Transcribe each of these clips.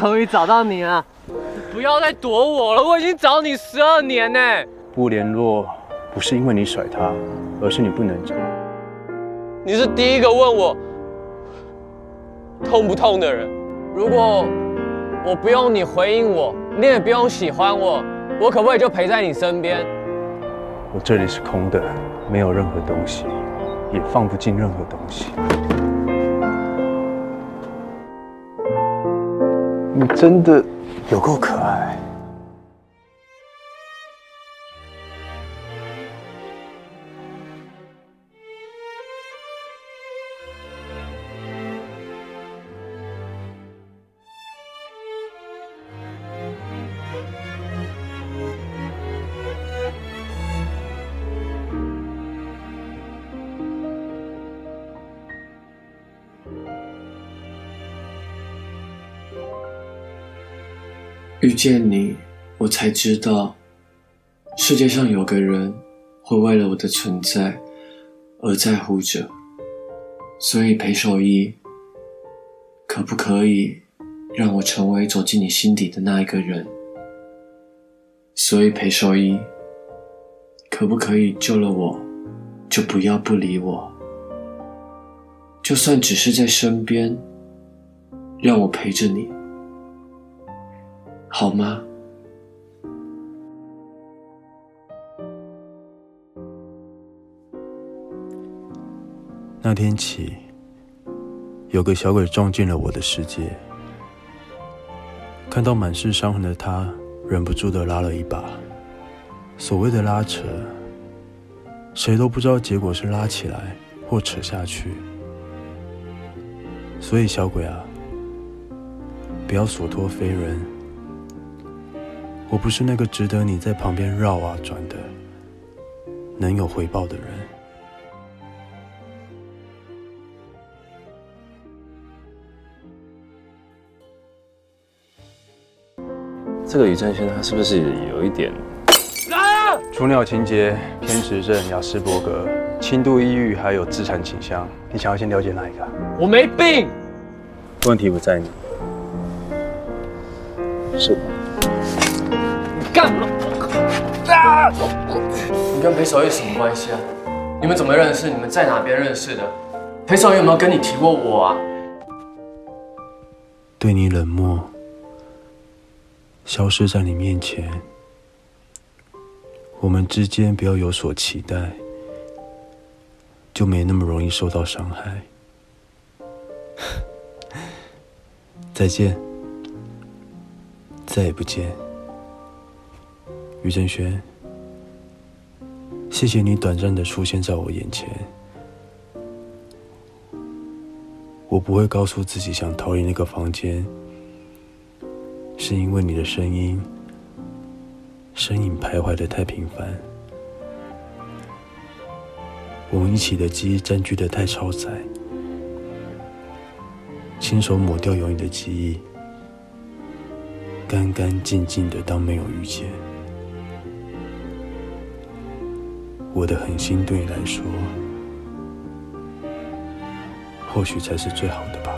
终于找到你了，不要再躲我了，我已经找你十二年呢。不联络不是因为你甩他，而是你不能讲。你是第一个问我痛不痛的人。如果我不用你回应我，你也不用喜欢我，我可不可以就陪在你身边？我这里是空的，没有任何东西，也放不进任何东西。你真的有够可爱。遇见你，我才知道，世界上有个人会为了我的存在而在乎着。所以裴守义，可不可以让我成为走进你心底的那一个人？所以裴守义，可不可以救了我，就不要不理我？就算只是在身边，让我陪着你。好吗？那天起，有个小鬼撞进了我的世界。看到满是伤痕的他，忍不住的拉了一把。所谓的拉扯，谁都不知道结果是拉起来或扯下去。所以小鬼啊，不要所托非人。我不是那个值得你在旁边绕啊转的，能有回报的人。这个于正轩他是不是有一点？雏鸟情节、偏执症、雅斯伯格、轻度抑郁，还有自残倾向，你想要先了解哪一个？我没病。问题不在你，是你你干嘛？啊！你跟裴守义什么关系啊？你们怎么认识？你们在哪边认识的？裴守义有没有跟你提过我啊？对你冷漠，消失在你面前。我们之间不要有所期待，就没那么容易受到伤害。再见，再也不见，于正轩。谢谢你短暂的出现在我眼前。我不会告诉自己想逃离那个房间，是因为你的声音。身影徘徊的太频繁，我们一起的记忆占据的太超载，亲手抹掉有你的记忆，干干净净的当没有遇见。我的狠心对你来说，或许才是最好的吧。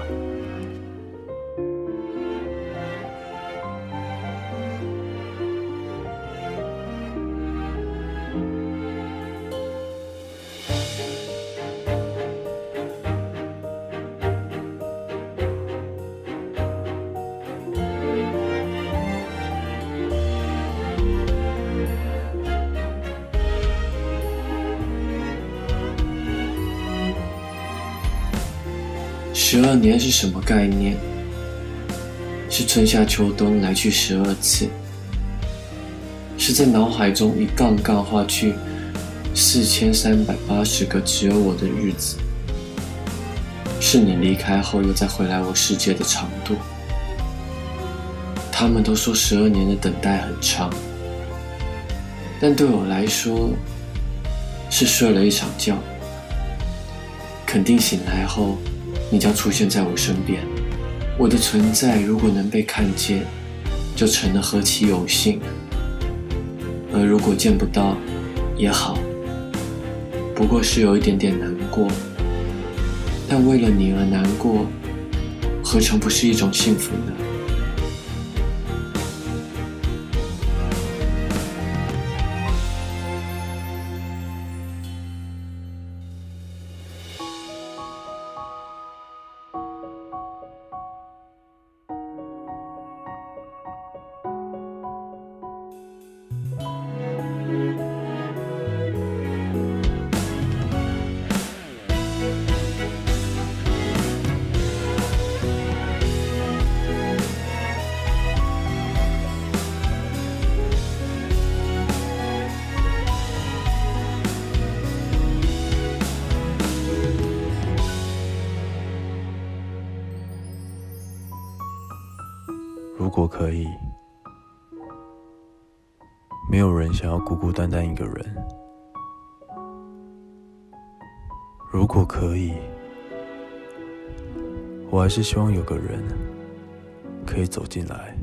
十二年是什么概念？是春夏秋冬来去十二次，是在脑海中一杠杠划去四千三百八十个只有我的日子。是你离开后又再回来我世界的长度。他们都说十二年的等待很长，但对我来说，是睡了一场觉。肯定醒来后，你将出现在我身边。我的存在如果能被看见，就成了何其有幸；而如果见不到，也好，不过是有一点点难过。但为了你而难过，何尝不是一种幸福呢？如果可以，没有人想要孤孤单单一个人。如果可以，我还是希望有个人可以走进来。